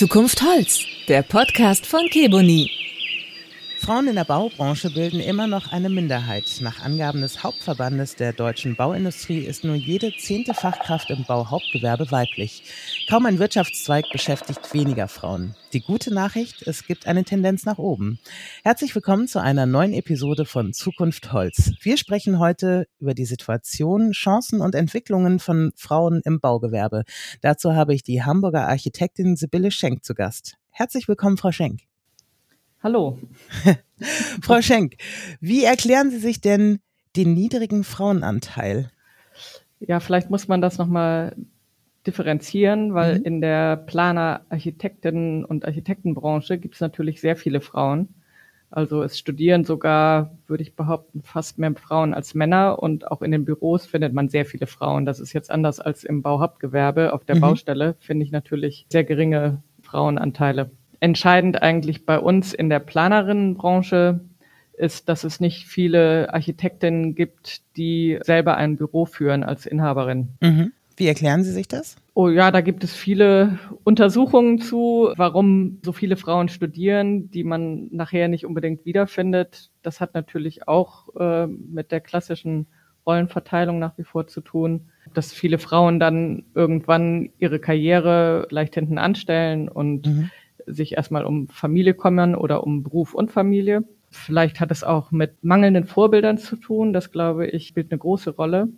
Zukunft Holz, der Podcast von Keboni. Frauen in der Baubranche bilden immer noch eine Minderheit. Nach Angaben des Hauptverbandes der deutschen Bauindustrie ist nur jede zehnte Fachkraft im Bauhauptgewerbe weiblich. Kaum ein Wirtschaftszweig beschäftigt weniger Frauen. Die gute Nachricht, es gibt eine Tendenz nach oben. Herzlich willkommen zu einer neuen Episode von Zukunft Holz. Wir sprechen heute über die Situation, Chancen und Entwicklungen von Frauen im Baugewerbe. Dazu habe ich die Hamburger Architektin Sibylle Schenk zu Gast. Herzlich willkommen, Frau Schenk. Hallo. Frau Schenk, wie erklären Sie sich denn den niedrigen Frauenanteil? Ja, vielleicht muss man das nochmal differenzieren, weil mhm. in der Planer, Architekten und Architektenbranche gibt es natürlich sehr viele Frauen. Also es studieren sogar, würde ich behaupten, fast mehr Frauen als Männer und auch in den Büros findet man sehr viele Frauen. Das ist jetzt anders als im Bauhauptgewerbe. Auf der mhm. Baustelle finde ich natürlich sehr geringe Frauenanteile entscheidend eigentlich bei uns in der Planerinnenbranche ist, dass es nicht viele Architektinnen gibt, die selber ein Büro führen als Inhaberin. Mhm. Wie erklären Sie sich das? Oh ja, da gibt es viele Untersuchungen zu, warum so viele Frauen studieren, die man nachher nicht unbedingt wiederfindet. Das hat natürlich auch äh, mit der klassischen Rollenverteilung nach wie vor zu tun, dass viele Frauen dann irgendwann ihre Karriere leicht hinten anstellen und mhm sich erstmal um Familie kümmern oder um Beruf und Familie. Vielleicht hat es auch mit mangelnden Vorbildern zu tun. Das glaube ich spielt eine große Rolle,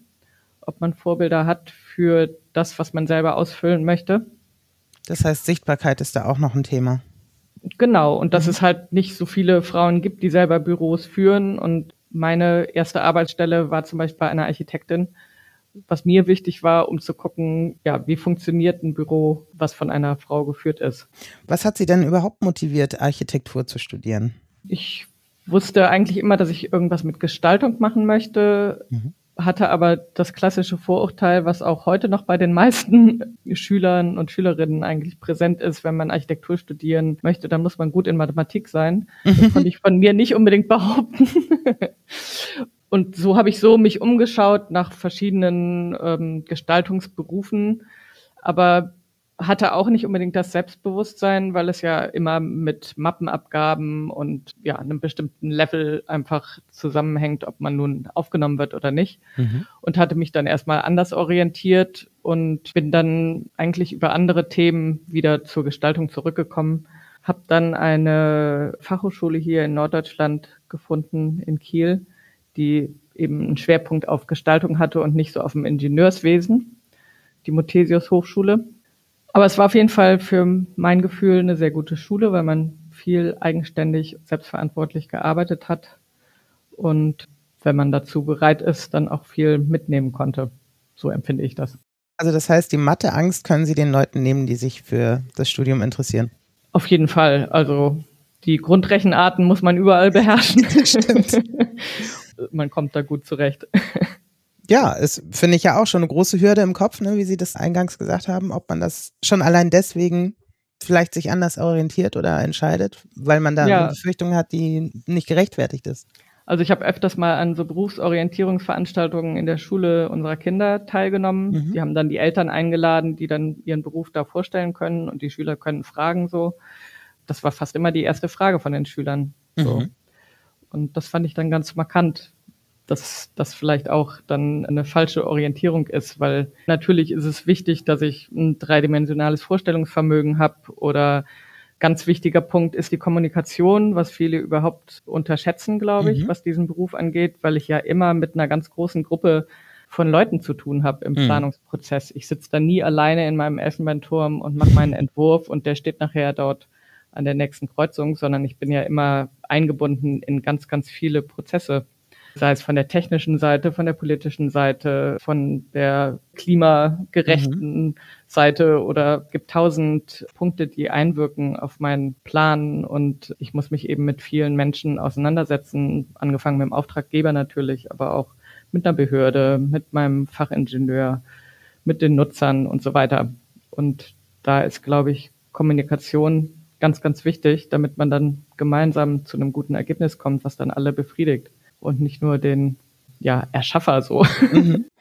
ob man Vorbilder hat für das, was man selber ausfüllen möchte. Das heißt, Sichtbarkeit ist da auch noch ein Thema. Genau, und dass mhm. es halt nicht so viele Frauen gibt, die selber Büros führen. Und meine erste Arbeitsstelle war zum Beispiel bei einer Architektin, was mir wichtig war, um zu gucken, ja, wie funktioniert ein Büro, was von einer Frau geführt ist. Was hat Sie denn überhaupt motiviert, Architektur zu studieren? Ich wusste eigentlich immer, dass ich irgendwas mit Gestaltung machen möchte. Mhm hatte aber das klassische Vorurteil, was auch heute noch bei den meisten Schülern und Schülerinnen eigentlich präsent ist, wenn man Architektur studieren möchte, dann muss man gut in Mathematik sein. Das konnte ich von mir nicht unbedingt behaupten. Und so habe ich so mich umgeschaut nach verschiedenen ähm, Gestaltungsberufen, aber hatte auch nicht unbedingt das Selbstbewusstsein, weil es ja immer mit Mappenabgaben und ja einem bestimmten Level einfach zusammenhängt, ob man nun aufgenommen wird oder nicht. Mhm. Und hatte mich dann erstmal anders orientiert und bin dann eigentlich über andere Themen wieder zur Gestaltung zurückgekommen. Habe dann eine Fachhochschule hier in Norddeutschland gefunden, in Kiel, die eben einen Schwerpunkt auf Gestaltung hatte und nicht so auf dem Ingenieurswesen, die Muthesius Hochschule. Aber es war auf jeden Fall für mein Gefühl eine sehr gute Schule, weil man viel eigenständig, selbstverantwortlich gearbeitet hat und wenn man dazu bereit ist, dann auch viel mitnehmen konnte. So empfinde ich das. Also das heißt, die Matheangst können Sie den Leuten nehmen, die sich für das Studium interessieren? Auf jeden Fall. Also die Grundrechenarten muss man überall beherrschen. Stimmt. man kommt da gut zurecht. Ja, es finde ich ja auch schon eine große Hürde im Kopf, ne, wie Sie das eingangs gesagt haben, ob man das schon allein deswegen vielleicht sich anders orientiert oder entscheidet, weil man da ja. eine Befürchtung hat, die nicht gerechtfertigt ist. Also ich habe öfters mal an so Berufsorientierungsveranstaltungen in der Schule unserer Kinder teilgenommen. Mhm. Die haben dann die Eltern eingeladen, die dann ihren Beruf da vorstellen können und die Schüler können fragen so das war fast immer die erste Frage von den Schülern. So. Mhm. Und das fand ich dann ganz markant, dass das vielleicht auch dann eine falsche Orientierung ist, weil natürlich ist es wichtig, dass ich ein dreidimensionales Vorstellungsvermögen habe oder ganz wichtiger Punkt ist die Kommunikation, was viele überhaupt unterschätzen, glaube ich, mhm. was diesen Beruf angeht, weil ich ja immer mit einer ganz großen Gruppe von Leuten zu tun habe im mhm. Planungsprozess. Ich sitze da nie alleine in meinem Elfenbeinturm und mache meinen Entwurf und der steht nachher dort an der nächsten Kreuzung, sondern ich bin ja immer eingebunden in ganz, ganz viele Prozesse. Sei es von der technischen Seite, von der politischen Seite, von der klimagerechten mhm. Seite oder gibt tausend Punkte, die einwirken auf meinen Plan und ich muss mich eben mit vielen Menschen auseinandersetzen, angefangen mit dem Auftraggeber natürlich, aber auch mit einer Behörde, mit meinem Fachingenieur, mit den Nutzern und so weiter. Und da ist, glaube ich, Kommunikation ganz, ganz wichtig, damit man dann gemeinsam zu einem guten Ergebnis kommt, was dann alle befriedigt und nicht nur den ja, Erschaffer so. Mhm.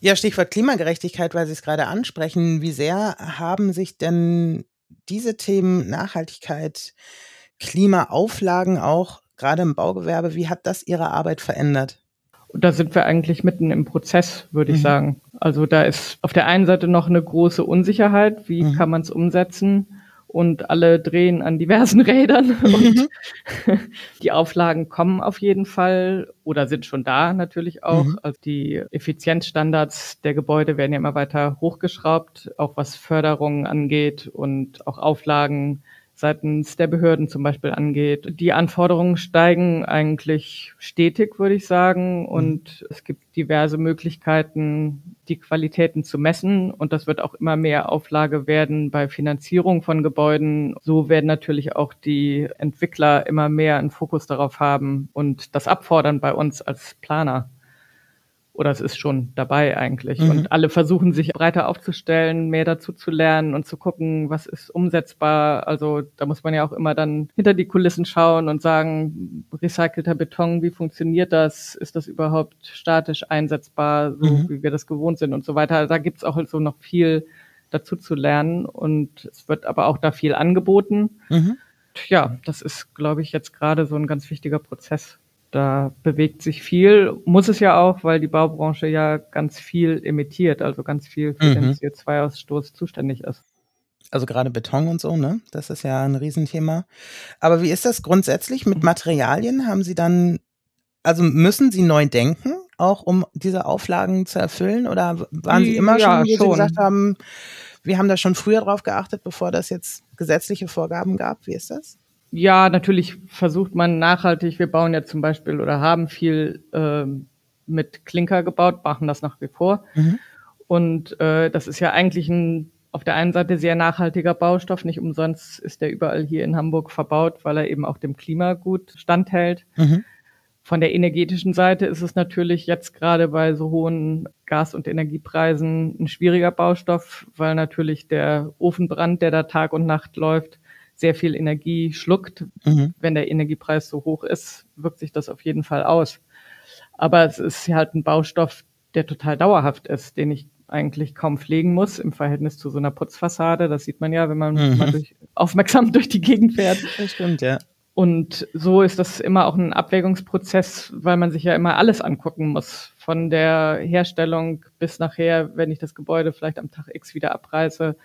Ja, Stichwort Klimagerechtigkeit, weil Sie es gerade ansprechen. Wie sehr haben sich denn diese Themen Nachhaltigkeit, Klimaauflagen auch, gerade im Baugewerbe, wie hat das Ihre Arbeit verändert? da sind wir eigentlich mitten im Prozess, würde ich mhm. sagen. Also da ist auf der einen Seite noch eine große Unsicherheit, wie mhm. kann man es umsetzen? Und alle drehen an diversen Rädern mhm. und die Auflagen kommen auf jeden Fall oder sind schon da natürlich auch. Mhm. Also die Effizienzstandards der Gebäude werden ja immer weiter hochgeschraubt, auch was Förderungen angeht und auch Auflagen seitens der Behörden zum Beispiel angeht. Die Anforderungen steigen eigentlich stetig, würde ich sagen. Und mhm. es gibt diverse Möglichkeiten, die Qualitäten zu messen. Und das wird auch immer mehr Auflage werden bei Finanzierung von Gebäuden. So werden natürlich auch die Entwickler immer mehr einen Fokus darauf haben und das abfordern bei uns als Planer oder es ist schon dabei eigentlich. Mhm. Und alle versuchen sich breiter aufzustellen, mehr dazu zu lernen und zu gucken, was ist umsetzbar. Also da muss man ja auch immer dann hinter die Kulissen schauen und sagen, recycelter Beton, wie funktioniert das? Ist das überhaupt statisch einsetzbar, so mhm. wie wir das gewohnt sind und so weiter. Da gibt's auch so noch viel dazu zu lernen und es wird aber auch da viel angeboten. Mhm. Ja, das ist, glaube ich, jetzt gerade so ein ganz wichtiger Prozess da bewegt sich viel, muss es ja auch, weil die Baubranche ja ganz viel emittiert, also ganz viel für mhm. den CO2-Ausstoß zuständig ist. Also gerade Beton und so, ne? Das ist ja ein Riesenthema. Aber wie ist das grundsätzlich mit Materialien? Haben Sie dann, also müssen Sie neu denken, auch um diese Auflagen zu erfüllen? Oder waren Sie immer ja, schon, wie schon. Sie gesagt haben, wir haben da schon früher drauf geachtet, bevor das jetzt gesetzliche Vorgaben gab? Wie ist das? Ja, natürlich versucht man nachhaltig. Wir bauen ja zum Beispiel oder haben viel äh, mit Klinker gebaut, machen das nach wie vor. Mhm. Und äh, das ist ja eigentlich ein auf der einen Seite sehr nachhaltiger Baustoff. Nicht umsonst ist der überall hier in Hamburg verbaut, weil er eben auch dem Klima gut standhält. Mhm. Von der energetischen Seite ist es natürlich jetzt gerade bei so hohen Gas- und Energiepreisen ein schwieriger Baustoff, weil natürlich der Ofenbrand, der da Tag und Nacht läuft, sehr viel Energie schluckt. Mhm. Wenn der Energiepreis so hoch ist, wirkt sich das auf jeden Fall aus. Aber es ist halt ein Baustoff, der total dauerhaft ist, den ich eigentlich kaum pflegen muss im Verhältnis zu so einer Putzfassade. Das sieht man ja, wenn man mhm. mal durch, aufmerksam durch die Gegend fährt. Das stimmt, ja. Und so ist das immer auch ein Abwägungsprozess, weil man sich ja immer alles angucken muss. Von der Herstellung bis nachher, wenn ich das Gebäude vielleicht am Tag X wieder abreiße,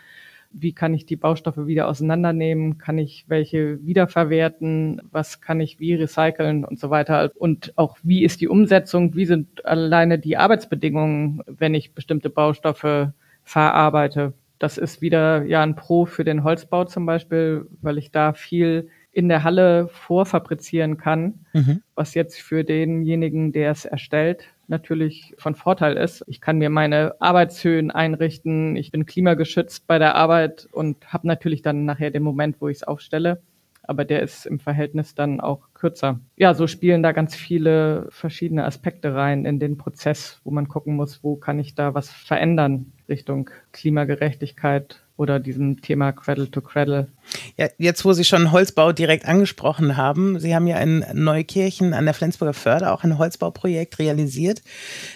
wie kann ich die Baustoffe wieder auseinandernehmen, kann ich welche wiederverwerten, was kann ich wie recyceln und so weiter. Und auch wie ist die Umsetzung, wie sind alleine die Arbeitsbedingungen, wenn ich bestimmte Baustoffe verarbeite. Das ist wieder ja ein Pro für den Holzbau zum Beispiel, weil ich da viel in der Halle vorfabrizieren kann, mhm. was jetzt für denjenigen, der es erstellt, natürlich von Vorteil ist. Ich kann mir meine Arbeitshöhen einrichten, ich bin klimageschützt bei der Arbeit und habe natürlich dann nachher den Moment, wo ich es aufstelle. Aber der ist im Verhältnis dann auch kürzer. Ja, so spielen da ganz viele verschiedene Aspekte rein in den Prozess, wo man gucken muss, wo kann ich da was verändern Richtung Klimagerechtigkeit oder diesem Thema Cradle to Cradle. Ja, jetzt, wo Sie schon Holzbau direkt angesprochen haben, Sie haben ja in Neukirchen an der Flensburger Förde auch ein Holzbauprojekt realisiert.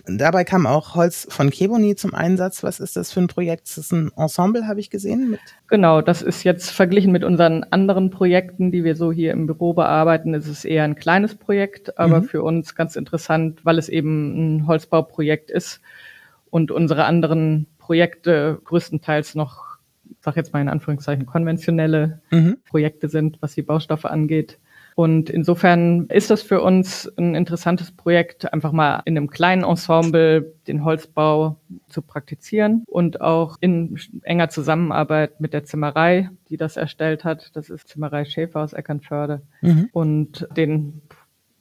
Dabei kam auch Holz von Keboni zum Einsatz. Was ist das für ein Projekt? Das ist ein Ensemble, habe ich gesehen. Genau, das ist jetzt verglichen mit unseren anderen Projekten, die wir so hier im Büro bearbeiten, ist es eher ein kleines Projekt, aber mhm. für uns ganz interessant, weil es eben ein Holzbauprojekt ist und unsere anderen Projekte größtenteils noch sag jetzt mal in Anführungszeichen, konventionelle mhm. Projekte sind, was die Baustoffe angeht. Und insofern ist das für uns ein interessantes Projekt, einfach mal in einem kleinen Ensemble den Holzbau zu praktizieren und auch in enger Zusammenarbeit mit der Zimmerei, die das erstellt hat. Das ist Zimmerei Schäfer aus Eckernförde. Mhm. Und den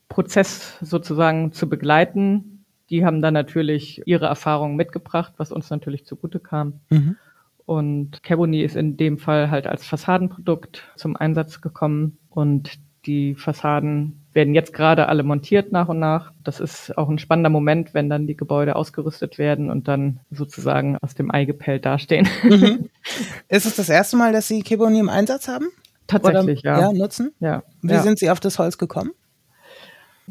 Prozess sozusagen zu begleiten. Die haben dann natürlich ihre Erfahrungen mitgebracht, was uns natürlich zugute kam. Mhm. Und Caboni ist in dem Fall halt als Fassadenprodukt zum Einsatz gekommen und die Fassaden werden jetzt gerade alle montiert nach und nach. Das ist auch ein spannender Moment, wenn dann die Gebäude ausgerüstet werden und dann sozusagen aus dem Ei gepellt dastehen. Mhm. Ist es das erste Mal, dass Sie Keboni im Einsatz haben? Tatsächlich, Oder, ja. ja. Nutzen? Ja. Wie ja. sind Sie auf das Holz gekommen?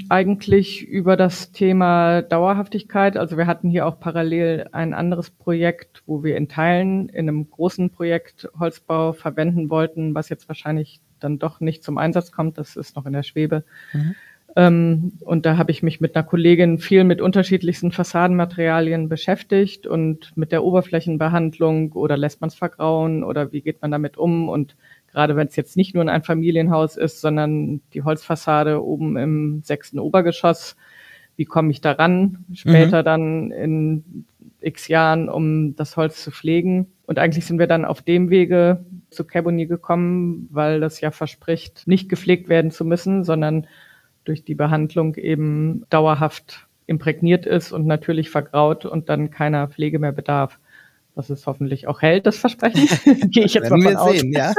Eigentlich über das Thema Dauerhaftigkeit. Also wir hatten hier auch parallel ein anderes Projekt, wo wir in Teilen in einem großen Projekt Holzbau verwenden wollten, was jetzt wahrscheinlich dann doch nicht zum Einsatz kommt. Das ist noch in der Schwebe. Mhm. Ähm, und da habe ich mich mit einer Kollegin viel mit unterschiedlichsten Fassadenmaterialien beschäftigt und mit der Oberflächenbehandlung oder lässt man es vergrauen oder wie geht man damit um und gerade wenn es jetzt nicht nur ein Familienhaus ist, sondern die Holzfassade oben im sechsten Obergeschoss, wie komme ich daran später mhm. dann in x Jahren, um das Holz zu pflegen. Und eigentlich sind wir dann auf dem Wege zu Caboni gekommen, weil das ja verspricht, nicht gepflegt werden zu müssen, sondern durch die Behandlung eben dauerhaft imprägniert ist und natürlich vergraut und dann keiner Pflege mehr bedarf. Was es hoffentlich auch hält, das Versprechen. Gehe ich jetzt mal von aus. Sehen, ja.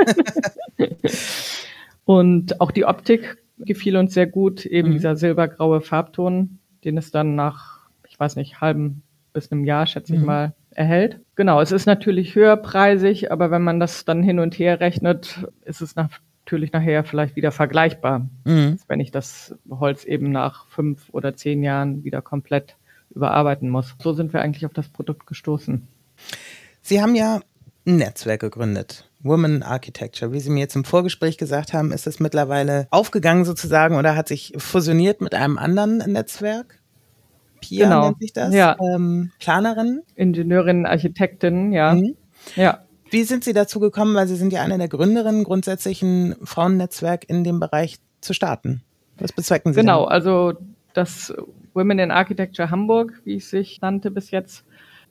und auch die Optik gefiel uns sehr gut, eben mhm. dieser silbergraue Farbton, den es dann nach, ich weiß nicht, halben bis einem Jahr, schätze mhm. ich mal, erhält. Genau, es ist natürlich höherpreisig, aber wenn man das dann hin und her rechnet, ist es natürlich nachher vielleicht wieder vergleichbar, mhm. wenn ich das Holz eben nach fünf oder zehn Jahren wieder komplett überarbeiten muss. So sind wir eigentlich auf das Produkt gestoßen. Sie haben ja ein Netzwerk gegründet. Women Architecture. Wie Sie mir jetzt im Vorgespräch gesagt haben, ist es mittlerweile aufgegangen sozusagen oder hat sich fusioniert mit einem anderen Netzwerk? Pia genau. nennt sich das. Ja. Ähm, Planerin? Ingenieurin, Architektin, ja. Mhm. Ja. Wie sind Sie dazu gekommen, weil Sie sind ja eine der Gründerinnen, grundsätzlich ein Frauennetzwerk in dem Bereich zu starten? Was bezwecken Sie? Genau, denn? also das Women in Architecture Hamburg, wie es sich nannte bis jetzt.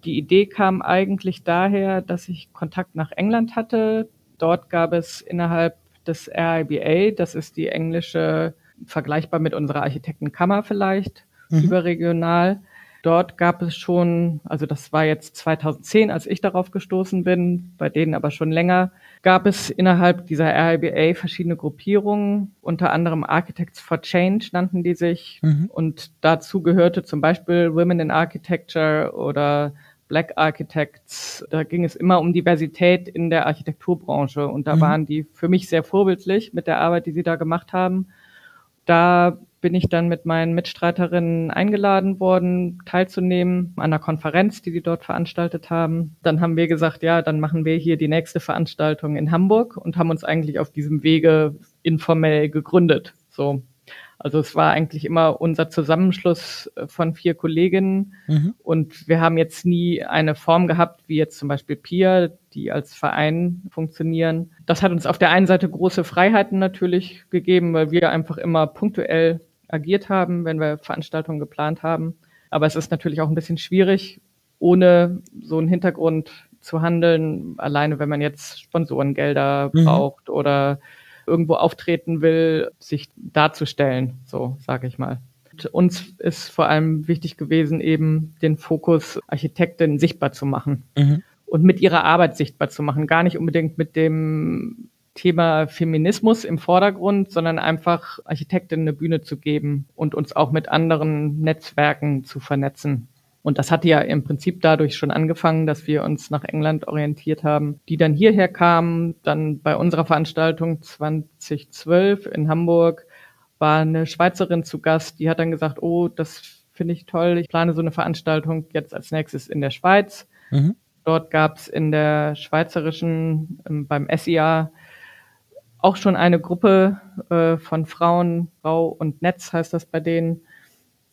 Die Idee kam eigentlich daher, dass ich Kontakt nach England hatte. Dort gab es innerhalb des RIBA, das ist die englische, vergleichbar mit unserer Architektenkammer vielleicht, mhm. überregional, Dort gab es schon, also das war jetzt 2010, als ich darauf gestoßen bin, bei denen aber schon länger, gab es innerhalb dieser RIBA verschiedene Gruppierungen, unter anderem Architects for Change nannten die sich. Mhm. Und dazu gehörte zum Beispiel Women in Architecture oder Black Architects. Da ging es immer um Diversität in der Architekturbranche. Und da mhm. waren die für mich sehr vorbildlich mit der Arbeit, die sie da gemacht haben. Da bin ich dann mit meinen Mitstreiterinnen eingeladen worden, teilzunehmen an einer Konferenz, die die dort veranstaltet haben. Dann haben wir gesagt, ja, dann machen wir hier die nächste Veranstaltung in Hamburg und haben uns eigentlich auf diesem Wege informell gegründet. So. Also es war eigentlich immer unser Zusammenschluss äh, von vier Kolleginnen mhm. und wir haben jetzt nie eine Form gehabt, wie jetzt zum Beispiel PIA, die als Verein funktionieren. Das hat uns auf der einen Seite große Freiheiten natürlich gegeben, weil wir einfach immer punktuell agiert haben, wenn wir Veranstaltungen geplant haben. Aber es ist natürlich auch ein bisschen schwierig, ohne so einen Hintergrund zu handeln, alleine wenn man jetzt Sponsorengelder mhm. braucht oder irgendwo auftreten will, sich darzustellen, so sage ich mal. Und uns ist vor allem wichtig gewesen, eben den Fokus Architektin sichtbar zu machen mhm. und mit ihrer Arbeit sichtbar zu machen. Gar nicht unbedingt mit dem Thema Feminismus im Vordergrund, sondern einfach Architektinnen eine Bühne zu geben und uns auch mit anderen Netzwerken zu vernetzen. Und das hatte ja im Prinzip dadurch schon angefangen, dass wir uns nach England orientiert haben, die dann hierher kamen. Dann bei unserer Veranstaltung 2012 in Hamburg war eine Schweizerin zu Gast, die hat dann gesagt, oh, das finde ich toll, ich plane so eine Veranstaltung jetzt als nächstes in der Schweiz. Mhm. Dort gab es in der schweizerischen, ähm, beim SIA, auch schon eine Gruppe äh, von Frauen, Frau und Netz heißt das bei denen,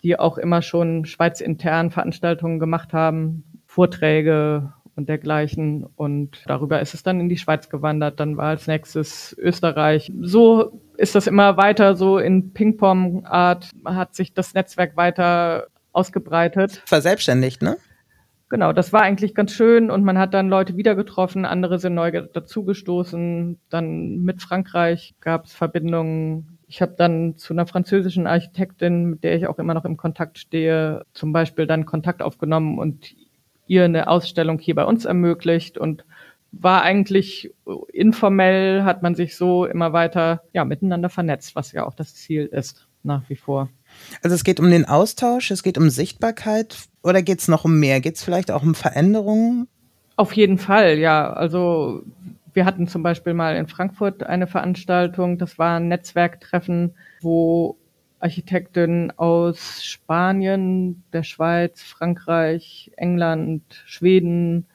die auch immer schon schweizintern Veranstaltungen gemacht haben, Vorträge und dergleichen. Und darüber ist es dann in die Schweiz gewandert. Dann war als nächstes Österreich. So ist das immer weiter, so in Ping-Pong-Art hat sich das Netzwerk weiter ausgebreitet. Verselbstständigt, ne? genau, das war eigentlich ganz schön und man hat dann Leute wieder getroffen, andere sind neu dazugestoßen. Dann mit Frankreich gab es Verbindungen. Ich habe dann zu einer französischen Architektin, mit der ich auch immer noch im Kontakt stehe, zum Beispiel dann Kontakt aufgenommen und ihr eine Ausstellung hier bei uns ermöglicht und war eigentlich informell, hat man sich so immer weiter ja, miteinander vernetzt, was ja auch das Ziel ist, nach wie vor. Also es geht um den Austausch, es geht um Sichtbarkeit oder geht es noch um mehr? Geht es vielleicht auch um Veränderungen? Auf jeden Fall, ja. Also wir hatten zum Beispiel mal in Frankfurt eine Veranstaltung, das war ein Netzwerktreffen, wo Architekten aus Spanien, der Schweiz, Frankreich, England, Schweden,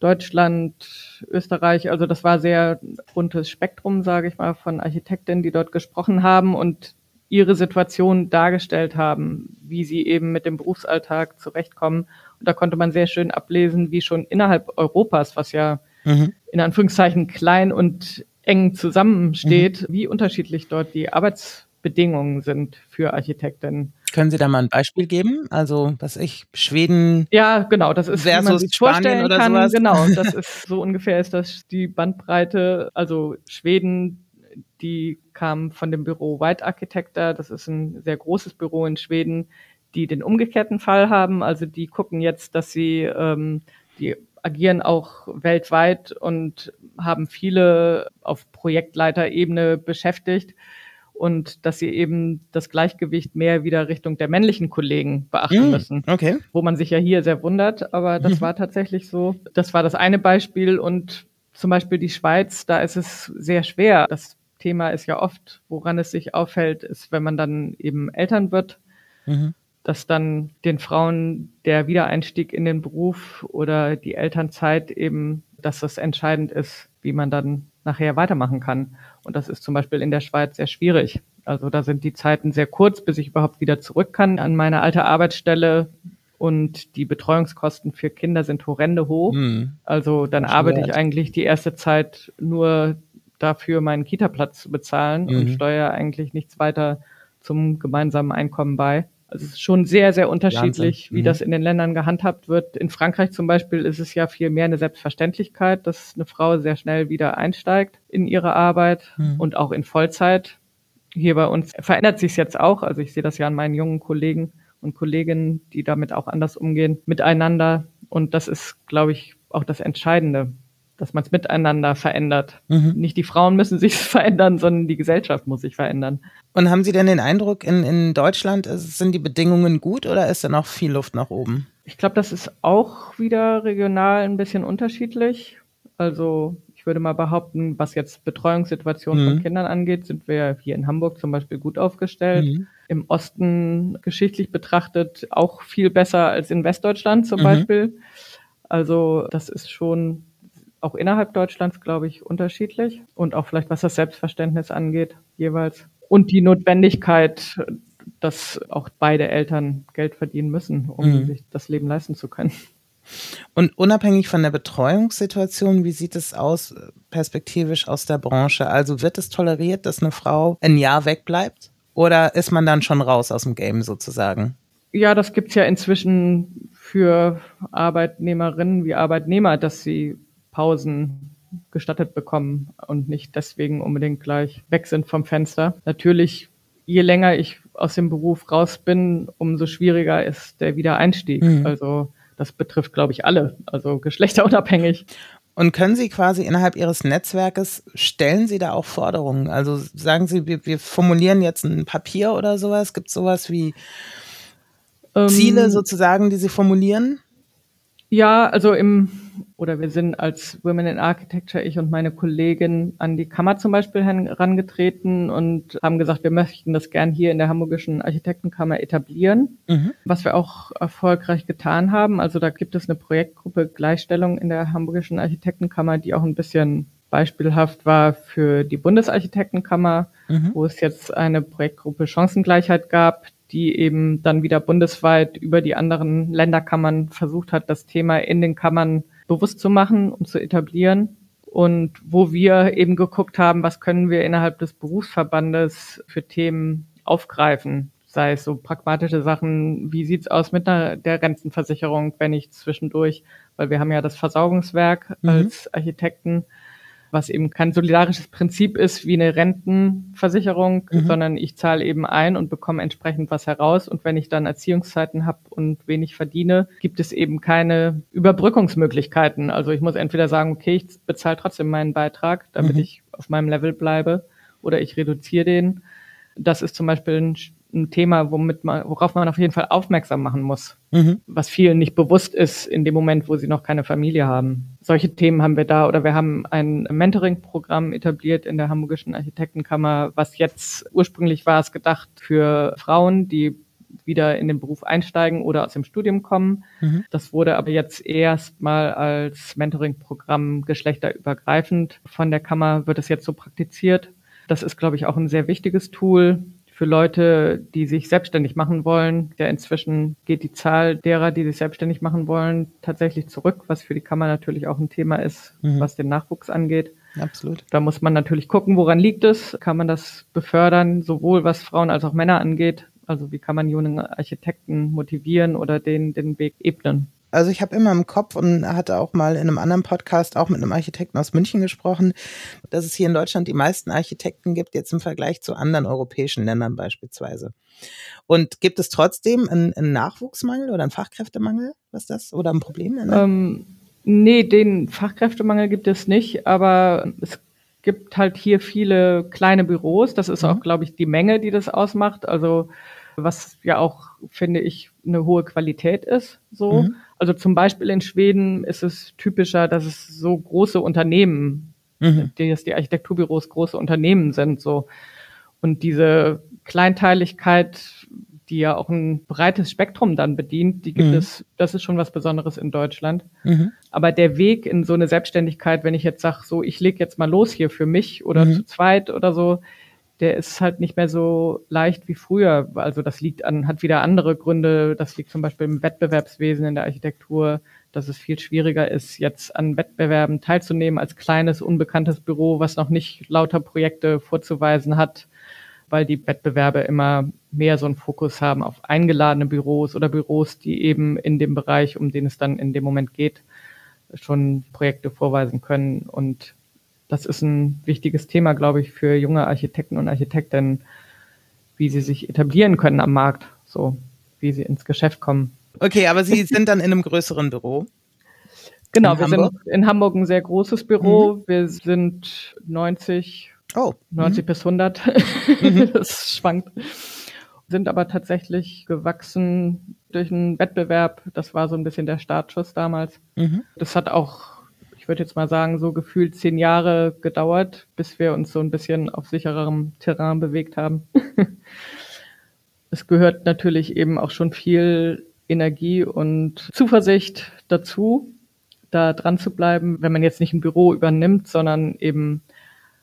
Deutschland, Österreich. Also das war sehr buntes Spektrum, sage ich mal, von Architektinnen, die dort gesprochen haben und ihre Situation dargestellt haben, wie sie eben mit dem Berufsalltag zurechtkommen. Und da konnte man sehr schön ablesen, wie schon innerhalb Europas, was ja mhm. In Anführungszeichen klein und eng zusammensteht, mhm. wie unterschiedlich dort die Arbeitsbedingungen sind für Architekten. Können Sie da mal ein Beispiel geben? Also, was ich, Schweden. Ja, genau, das ist, versus wie man sich Spanien oder kann. Sowas. Genau, das ist so ungefähr ist das die Bandbreite. Also Schweden, die kam von dem Büro White Architecture. Das ist ein sehr großes Büro in Schweden, die den umgekehrten Fall haben. Also die gucken jetzt, dass sie, ähm, die agieren auch weltweit und haben viele auf Projektleiterebene beschäftigt und dass sie eben das Gleichgewicht mehr wieder Richtung der männlichen Kollegen beachten mm, müssen. Okay. Wo man sich ja hier sehr wundert, aber das mhm. war tatsächlich so. Das war das eine Beispiel und zum Beispiel die Schweiz, da ist es sehr schwer. Das Thema ist ja oft, woran es sich auffällt, ist, wenn man dann eben Eltern wird, mhm. Dass dann den Frauen der Wiedereinstieg in den Beruf oder die Elternzeit eben, dass das entscheidend ist, wie man dann nachher weitermachen kann. Und das ist zum Beispiel in der Schweiz sehr schwierig. Also da sind die Zeiten sehr kurz, bis ich überhaupt wieder zurück kann an meine alte Arbeitsstelle. Und die Betreuungskosten für Kinder sind horrende hoch. Mhm. Also dann arbeite ich eigentlich die erste Zeit nur dafür, meinen Kita-Platz zu bezahlen mhm. und steuere eigentlich nichts weiter zum gemeinsamen Einkommen bei. Also es ist schon sehr, sehr unterschiedlich, wie mhm. das in den Ländern gehandhabt wird. In Frankreich zum Beispiel ist es ja viel mehr eine Selbstverständlichkeit, dass eine Frau sehr schnell wieder einsteigt in ihre Arbeit mhm. und auch in Vollzeit. Hier bei uns verändert sich es jetzt auch. Also ich sehe das ja an meinen jungen Kollegen und Kolleginnen, die damit auch anders umgehen, miteinander. Und das ist, glaube ich, auch das Entscheidende dass man es miteinander verändert. Mhm. Nicht die Frauen müssen sich verändern, sondern die Gesellschaft muss sich verändern. Und haben Sie denn den Eindruck, in, in Deutschland sind die Bedingungen gut oder ist da noch viel Luft nach oben? Ich glaube, das ist auch wieder regional ein bisschen unterschiedlich. Also ich würde mal behaupten, was jetzt Betreuungssituationen mhm. von Kindern angeht, sind wir hier in Hamburg zum Beispiel gut aufgestellt. Mhm. Im Osten geschichtlich betrachtet auch viel besser als in Westdeutschland zum mhm. Beispiel. Also das ist schon auch innerhalb Deutschlands, glaube ich, unterschiedlich und auch vielleicht was das Selbstverständnis angeht jeweils und die Notwendigkeit, dass auch beide Eltern Geld verdienen müssen, um mhm. sich das Leben leisten zu können. Und unabhängig von der Betreuungssituation, wie sieht es aus perspektivisch aus der Branche? Also wird es toleriert, dass eine Frau ein Jahr wegbleibt? Oder ist man dann schon raus aus dem Game sozusagen? Ja, das gibt es ja inzwischen für Arbeitnehmerinnen wie Arbeitnehmer, dass sie Pausen gestattet bekommen und nicht deswegen unbedingt gleich weg sind vom Fenster. Natürlich, je länger ich aus dem Beruf raus bin, umso schwieriger ist der Wiedereinstieg. Mhm. Also das betrifft, glaube ich, alle, also geschlechterunabhängig. Und können Sie quasi innerhalb Ihres Netzwerkes, stellen Sie da auch Forderungen? Also sagen Sie, wir, wir formulieren jetzt ein Papier oder sowas? Gibt es sowas wie ähm, Ziele sozusagen, die Sie formulieren? Ja, also im, oder wir sind als Women in Architecture, ich und meine Kollegin, an die Kammer zum Beispiel herangetreten und haben gesagt, wir möchten das gern hier in der Hamburgischen Architektenkammer etablieren, mhm. was wir auch erfolgreich getan haben. Also da gibt es eine Projektgruppe Gleichstellung in der Hamburgischen Architektenkammer, die auch ein bisschen beispielhaft war für die Bundesarchitektenkammer, mhm. wo es jetzt eine Projektgruppe Chancengleichheit gab, die eben dann wieder bundesweit über die anderen Länderkammern versucht hat, das Thema in den Kammern bewusst zu machen und zu etablieren. Und wo wir eben geguckt haben, was können wir innerhalb des Berufsverbandes für Themen aufgreifen, sei es so pragmatische Sachen, wie sieht's aus mit einer, der Rentenversicherung, wenn ich zwischendurch, weil wir haben ja das Versorgungswerk mhm. als Architekten, was eben kein solidarisches Prinzip ist wie eine Rentenversicherung, mhm. sondern ich zahle eben ein und bekomme entsprechend was heraus. Und wenn ich dann Erziehungszeiten habe und wenig verdiene, gibt es eben keine Überbrückungsmöglichkeiten. Also ich muss entweder sagen, okay, ich bezahle trotzdem meinen Beitrag, damit mhm. ich auf meinem Level bleibe, oder ich reduziere den. Das ist zum Beispiel ein ein Thema, womit man, worauf man auf jeden Fall aufmerksam machen muss, mhm. was vielen nicht bewusst ist in dem Moment, wo sie noch keine Familie haben. solche Themen haben wir da oder wir haben ein Mentoring-Programm etabliert in der Hamburgischen Architektenkammer, was jetzt ursprünglich war es gedacht für Frauen, die wieder in den Beruf einsteigen oder aus dem Studium kommen. Mhm. Das wurde aber jetzt erstmal als Mentoring-Programm geschlechterübergreifend von der Kammer wird es jetzt so praktiziert. Das ist, glaube ich, auch ein sehr wichtiges Tool für Leute, die sich selbstständig machen wollen. Ja, inzwischen geht die Zahl derer, die sich selbstständig machen wollen, tatsächlich zurück, was für die Kammer natürlich auch ein Thema ist, mhm. was den Nachwuchs angeht. Absolut. Da muss man natürlich gucken, woran liegt es? Kann man das befördern, sowohl was Frauen als auch Männer angeht? Also wie kann man jungen Architekten motivieren oder den, den Weg ebnen? Also ich habe immer im Kopf und hatte auch mal in einem anderen Podcast auch mit einem Architekten aus München gesprochen, dass es hier in Deutschland die meisten Architekten gibt, jetzt im Vergleich zu anderen europäischen Ländern beispielsweise. Und gibt es trotzdem einen, einen Nachwuchsmangel oder einen Fachkräftemangel? Was ist das? Oder ein Problem? Ähm, nee, den Fachkräftemangel gibt es nicht, aber es gibt halt hier viele kleine Büros. Das ist mhm. auch, glaube ich, die Menge, die das ausmacht. Also was ja auch, finde ich, eine hohe Qualität ist. So. Mhm. Also zum Beispiel in Schweden ist es typischer, dass es so große Unternehmen, mhm. die, die Architekturbüros große Unternehmen sind. So. Und diese Kleinteiligkeit, die ja auch ein breites Spektrum dann bedient, die gibt mhm. es, das ist schon was Besonderes in Deutschland. Mhm. Aber der Weg in so eine Selbstständigkeit, wenn ich jetzt sage, so ich leg jetzt mal los hier für mich oder mhm. zu zweit oder so, der ist halt nicht mehr so leicht wie früher. Also das liegt an, hat wieder andere Gründe. Das liegt zum Beispiel im Wettbewerbswesen in der Architektur, dass es viel schwieriger ist, jetzt an Wettbewerben teilzunehmen als kleines, unbekanntes Büro, was noch nicht lauter Projekte vorzuweisen hat, weil die Wettbewerbe immer mehr so einen Fokus haben auf eingeladene Büros oder Büros, die eben in dem Bereich, um den es dann in dem Moment geht, schon Projekte vorweisen können und das ist ein wichtiges Thema, glaube ich, für junge Architekten und Architektinnen, wie sie sich etablieren können am Markt, so wie sie ins Geschäft kommen. Okay, aber Sie sind dann in einem größeren Büro. Genau, in wir Hamburg? sind in Hamburg ein sehr großes Büro. Mhm. Wir sind 90, oh. 90 mhm. bis 100. Mhm. das schwankt. Sind aber tatsächlich gewachsen durch einen Wettbewerb. Das war so ein bisschen der Startschuss damals. Mhm. Das hat auch ich würde jetzt mal sagen, so gefühlt zehn Jahre gedauert, bis wir uns so ein bisschen auf sichererem Terrain bewegt haben. es gehört natürlich eben auch schon viel Energie und Zuversicht dazu, da dran zu bleiben, wenn man jetzt nicht ein Büro übernimmt, sondern eben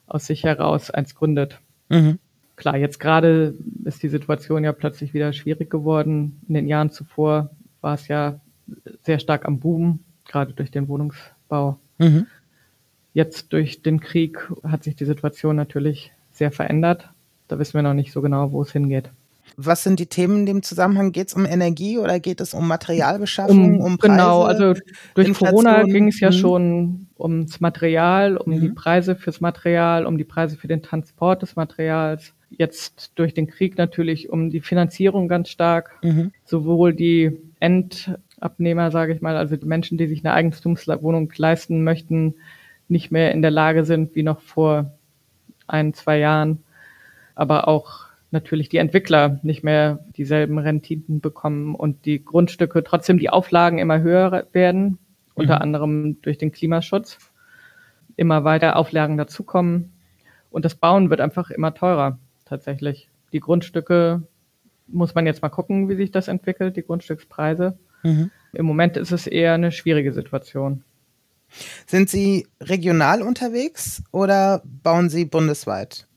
aus sich heraus eins gründet. Mhm. Klar, jetzt gerade ist die Situation ja plötzlich wieder schwierig geworden. In den Jahren zuvor war es ja sehr stark am Boom, gerade durch den Wohnungsbau. Mhm. Jetzt durch den Krieg hat sich die Situation natürlich sehr verändert. Da wissen wir noch nicht so genau, wo es hingeht. Was sind die Themen in dem Zusammenhang? Geht es um Energie oder geht es um Materialbeschaffung, um, um Preise? Genau, also durch Inflation? Corona ging es ja mhm. schon ums Material, um mhm. die Preise fürs Material, um die Preise für den Transport des Materials. Jetzt durch den Krieg natürlich um die Finanzierung ganz stark. Mhm. Sowohl die End Abnehmer, sage ich mal, also die Menschen, die sich eine Eigentumswohnung leisten möchten, nicht mehr in der Lage sind wie noch vor ein, zwei Jahren, aber auch natürlich die Entwickler nicht mehr dieselben Renditen bekommen und die Grundstücke trotzdem die Auflagen immer höher werden, unter mhm. anderem durch den Klimaschutz, immer weiter Auflagen dazukommen und das Bauen wird einfach immer teurer tatsächlich. Die Grundstücke muss man jetzt mal gucken, wie sich das entwickelt, die Grundstückspreise. Mhm. Im Moment ist es eher eine schwierige Situation. Sind Sie regional unterwegs oder bauen Sie bundesweit?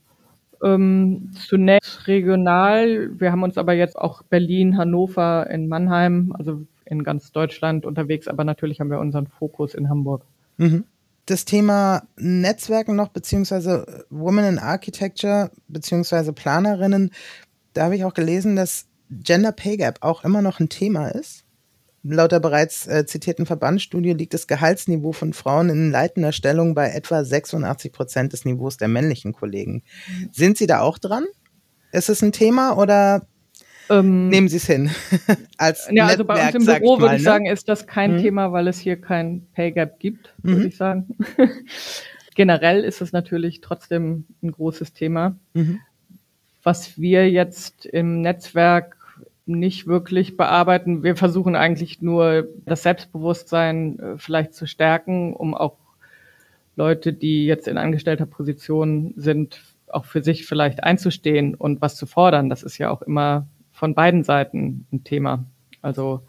Ähm, zunächst regional. Wir haben uns aber jetzt auch Berlin, Hannover, in Mannheim, also in ganz Deutschland unterwegs, aber natürlich haben wir unseren Fokus in Hamburg. Mhm. Das Thema Netzwerken noch, beziehungsweise Women in Architecture, beziehungsweise Planerinnen, da habe ich auch gelesen, dass Gender Pay Gap auch immer noch ein Thema ist. Laut der bereits äh, zitierten Verbandsstudie liegt das Gehaltsniveau von Frauen in leitender Stellung bei etwa 86 Prozent des Niveaus der männlichen Kollegen. Sind Sie da auch dran? Ist es ein Thema oder ähm, nehmen Sie es hin? Als ja, also bei uns im Büro mal, würde ich ne? sagen, ist das kein mhm. Thema, weil es hier kein Pay Gap gibt, würde mhm. ich sagen. Generell ist es natürlich trotzdem ein großes Thema. Mhm. Was wir jetzt im Netzwerk nicht wirklich bearbeiten. Wir versuchen eigentlich nur das Selbstbewusstsein äh, vielleicht zu stärken, um auch Leute, die jetzt in angestellter Position sind, auch für sich vielleicht einzustehen und was zu fordern. Das ist ja auch immer von beiden Seiten ein Thema. Also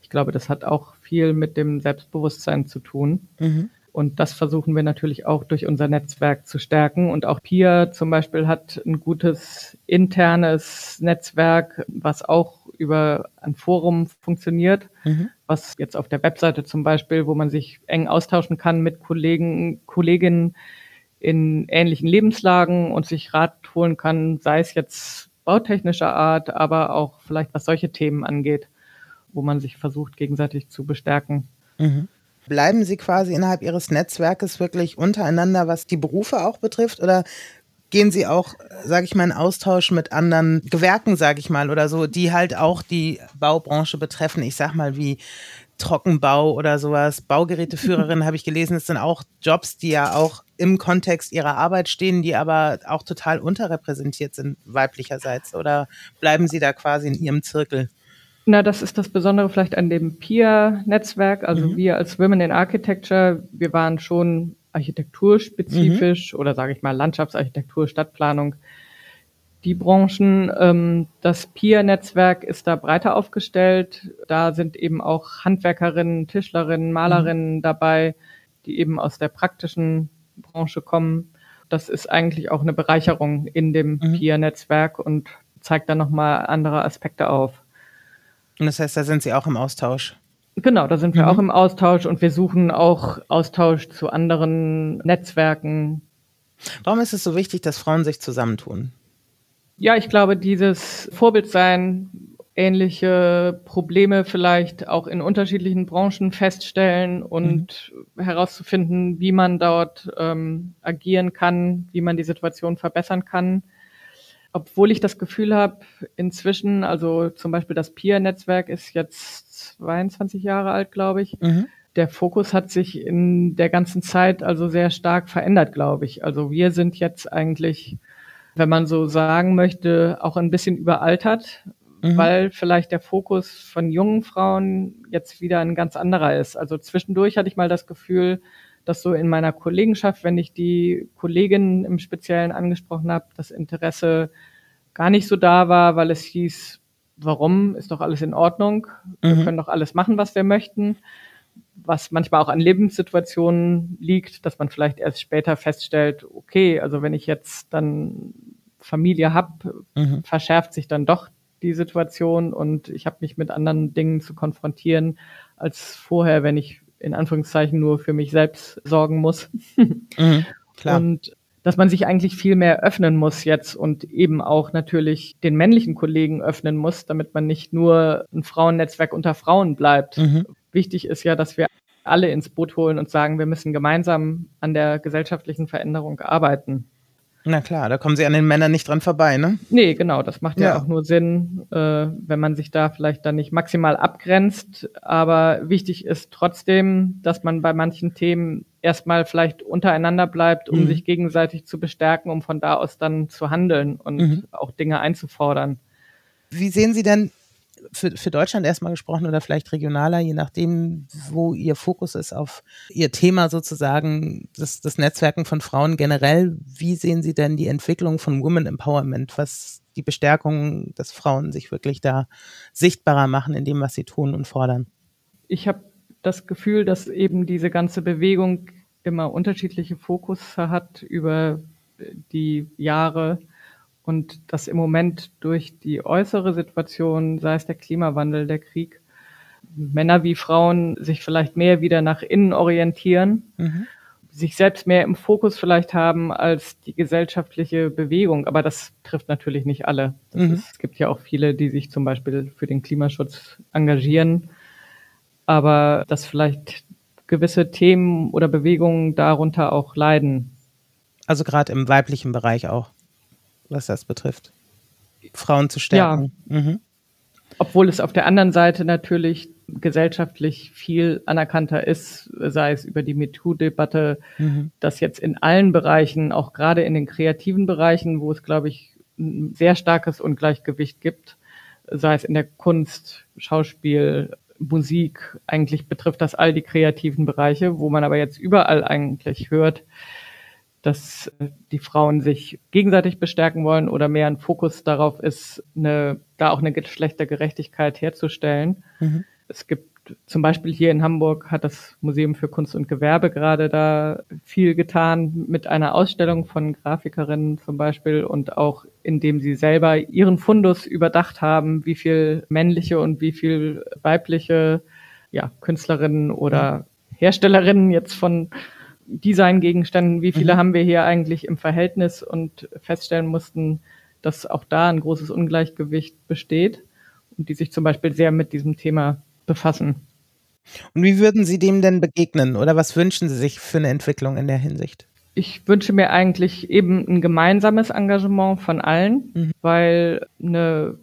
ich glaube, das hat auch viel mit dem Selbstbewusstsein zu tun. Mhm. Und das versuchen wir natürlich auch durch unser Netzwerk zu stärken. Und auch PIA zum Beispiel hat ein gutes internes Netzwerk, was auch über ein Forum funktioniert, mhm. was jetzt auf der Webseite zum Beispiel, wo man sich eng austauschen kann mit Kollegen, Kolleginnen in ähnlichen Lebenslagen und sich Rat holen kann, sei es jetzt bautechnischer Art, aber auch vielleicht was solche Themen angeht, wo man sich versucht, gegenseitig zu bestärken. Mhm. Bleiben Sie quasi innerhalb Ihres Netzwerkes wirklich untereinander, was die Berufe auch betrifft? Oder gehen Sie auch, sage ich mal, in Austausch mit anderen Gewerken, sage ich mal, oder so, die halt auch die Baubranche betreffen? Ich sag mal, wie Trockenbau oder sowas. Baugeräteführerin habe ich gelesen, es sind auch Jobs, die ja auch im Kontext ihrer Arbeit stehen, die aber auch total unterrepräsentiert sind weiblicherseits. Oder bleiben Sie da quasi in Ihrem Zirkel? Na, das ist das Besondere vielleicht an dem PIA-Netzwerk. Also mhm. wir als Women in Architecture, wir waren schon architekturspezifisch mhm. oder sage ich mal Landschaftsarchitektur, Stadtplanung. Die Branchen, ähm, das PIA-Netzwerk ist da breiter aufgestellt. Da sind eben auch Handwerkerinnen, Tischlerinnen, Malerinnen mhm. dabei, die eben aus der praktischen Branche kommen. Das ist eigentlich auch eine Bereicherung in dem mhm. PIA-Netzwerk und zeigt dann nochmal andere Aspekte auf. Und das heißt, da sind Sie auch im Austausch? Genau, da sind wir mhm. auch im Austausch und wir suchen auch Austausch zu anderen Netzwerken. Warum ist es so wichtig, dass Frauen sich zusammentun? Ja, ich glaube, dieses Vorbildsein, ähnliche Probleme vielleicht auch in unterschiedlichen Branchen feststellen und mhm. herauszufinden, wie man dort ähm, agieren kann, wie man die Situation verbessern kann obwohl ich das Gefühl habe, inzwischen, also zum Beispiel das Peer-Netzwerk ist jetzt 22 Jahre alt, glaube ich. Mhm. Der Fokus hat sich in der ganzen Zeit also sehr stark verändert, glaube ich. Also wir sind jetzt eigentlich, wenn man so sagen möchte, auch ein bisschen überaltert, mhm. weil vielleicht der Fokus von jungen Frauen jetzt wieder ein ganz anderer ist. Also zwischendurch hatte ich mal das Gefühl, dass so in meiner Kollegenschaft, wenn ich die Kolleginnen im Speziellen angesprochen habe, das Interesse gar nicht so da war, weil es hieß, warum ist doch alles in Ordnung, wir mhm. können doch alles machen, was wir möchten, was manchmal auch an Lebenssituationen liegt, dass man vielleicht erst später feststellt, okay, also wenn ich jetzt dann Familie habe, mhm. verschärft sich dann doch die Situation und ich habe mich mit anderen Dingen zu konfrontieren als vorher, wenn ich in Anführungszeichen nur für mich selbst sorgen muss. Mhm, klar. Und dass man sich eigentlich viel mehr öffnen muss jetzt und eben auch natürlich den männlichen Kollegen öffnen muss, damit man nicht nur ein Frauennetzwerk unter Frauen bleibt. Mhm. Wichtig ist ja, dass wir alle ins Boot holen und sagen, wir müssen gemeinsam an der gesellschaftlichen Veränderung arbeiten. Na klar, da kommen sie an den Männern nicht dran vorbei, ne? Nee, genau, das macht ja, ja auch nur Sinn, äh, wenn man sich da vielleicht dann nicht maximal abgrenzt. Aber wichtig ist trotzdem, dass man bei manchen Themen erstmal vielleicht untereinander bleibt, um mhm. sich gegenseitig zu bestärken, um von da aus dann zu handeln und mhm. auch Dinge einzufordern. Wie sehen Sie denn für, für Deutschland erstmal gesprochen oder vielleicht regionaler, je nachdem, wo Ihr Fokus ist auf Ihr Thema sozusagen, das, das Netzwerken von Frauen generell. Wie sehen Sie denn die Entwicklung von Women Empowerment, was die Bestärkung, dass Frauen sich wirklich da sichtbarer machen in dem, was sie tun und fordern? Ich habe das Gefühl, dass eben diese ganze Bewegung immer unterschiedliche Fokus hat über die Jahre und dass im Moment durch die äußere Situation, sei es der Klimawandel, der Krieg, Männer wie Frauen sich vielleicht mehr wieder nach innen orientieren, mhm. sich selbst mehr im Fokus vielleicht haben als die gesellschaftliche Bewegung. Aber das trifft natürlich nicht alle. Mhm. Ist, es gibt ja auch viele, die sich zum Beispiel für den Klimaschutz engagieren, aber dass vielleicht gewisse Themen oder Bewegungen darunter auch leiden. Also gerade im weiblichen Bereich auch was das betrifft. Frauen zu stärken. Ja. Mhm. Obwohl es auf der anderen Seite natürlich gesellschaftlich viel anerkannter ist, sei es über die MeToo-Debatte, mhm. dass jetzt in allen Bereichen, auch gerade in den kreativen Bereichen, wo es, glaube ich, ein sehr starkes Ungleichgewicht gibt, sei es in der Kunst, Schauspiel, Musik. Eigentlich betrifft das all die kreativen Bereiche, wo man aber jetzt überall eigentlich hört, dass die Frauen sich gegenseitig bestärken wollen oder mehr ein Fokus darauf ist, eine, da auch eine Geschlechtergerechtigkeit herzustellen. Mhm. Es gibt zum Beispiel hier in Hamburg hat das Museum für Kunst und Gewerbe gerade da viel getan mit einer Ausstellung von Grafikerinnen zum Beispiel und auch indem sie selber ihren Fundus überdacht haben, wie viel männliche und wie viel weibliche ja, Künstlerinnen oder Herstellerinnen jetzt von Designgegenständen, wie viele mhm. haben wir hier eigentlich im Verhältnis und feststellen mussten, dass auch da ein großes Ungleichgewicht besteht und die sich zum Beispiel sehr mit diesem Thema befassen. Und wie würden Sie dem denn begegnen oder was wünschen Sie sich für eine Entwicklung in der Hinsicht? Ich wünsche mir eigentlich eben ein gemeinsames Engagement von allen, mhm. weil eine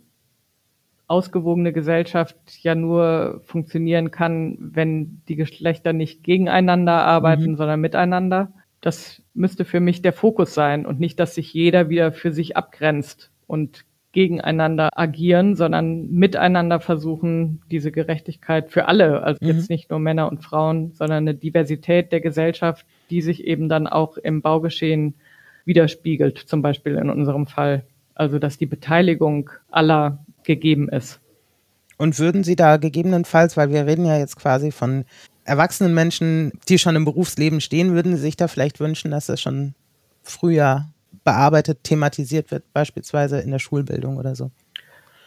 ausgewogene Gesellschaft ja nur funktionieren kann, wenn die Geschlechter nicht gegeneinander arbeiten, mhm. sondern miteinander. Das müsste für mich der Fokus sein und nicht, dass sich jeder wieder für sich abgrenzt und gegeneinander agieren, sondern miteinander versuchen, diese Gerechtigkeit für alle, also mhm. jetzt nicht nur Männer und Frauen, sondern eine Diversität der Gesellschaft, die sich eben dann auch im Baugeschehen widerspiegelt, zum Beispiel in unserem Fall. Also dass die Beteiligung aller gegeben ist. Und würden Sie da gegebenenfalls, weil wir reden ja jetzt quasi von erwachsenen Menschen, die schon im Berufsleben stehen, würden Sie sich da vielleicht wünschen, dass das schon früher bearbeitet, thematisiert wird, beispielsweise in der Schulbildung oder so.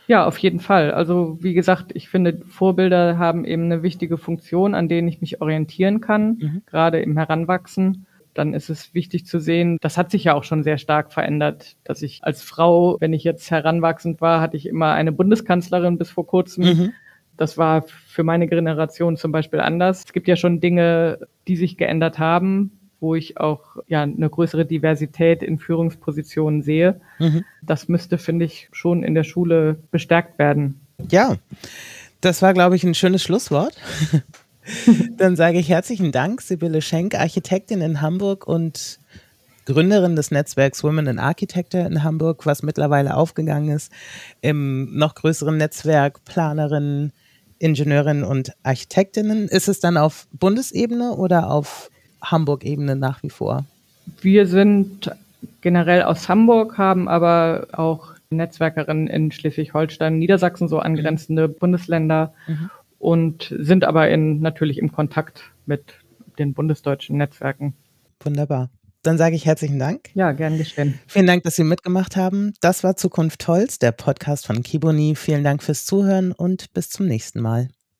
Ja, auf jeden Fall. Also wie gesagt, ich finde, Vorbilder haben eben eine wichtige Funktion, an denen ich mich orientieren kann, mhm. gerade im Heranwachsen. Dann ist es wichtig zu sehen, das hat sich ja auch schon sehr stark verändert, dass ich als Frau, wenn ich jetzt heranwachsend war, hatte ich immer eine Bundeskanzlerin bis vor kurzem. Mhm. Das war für meine Generation zum Beispiel anders. Es gibt ja schon Dinge, die sich geändert haben wo ich auch ja eine größere Diversität in Führungspositionen sehe. Mhm. Das müsste, finde ich, schon in der Schule bestärkt werden. Ja, das war, glaube ich, ein schönes Schlusswort. Dann sage ich herzlichen Dank, Sibylle Schenk, Architektin in Hamburg und Gründerin des Netzwerks Women in Architecture in Hamburg, was mittlerweile aufgegangen ist im noch größeren Netzwerk Planerinnen, Ingenieurinnen und Architektinnen. Ist es dann auf Bundesebene oder auf Hamburg-Ebene nach wie vor? Wir sind generell aus Hamburg, haben aber auch Netzwerkerinnen in Schleswig-Holstein, Niedersachsen, so angrenzende mhm. Bundesländer mhm. Und sind aber in, natürlich im Kontakt mit den bundesdeutschen Netzwerken. Wunderbar. Dann sage ich herzlichen Dank. Ja, gern geschehen. Vielen Dank, dass Sie mitgemacht haben. Das war Zukunft Holz, der Podcast von Kiboni. Vielen Dank fürs Zuhören und bis zum nächsten Mal.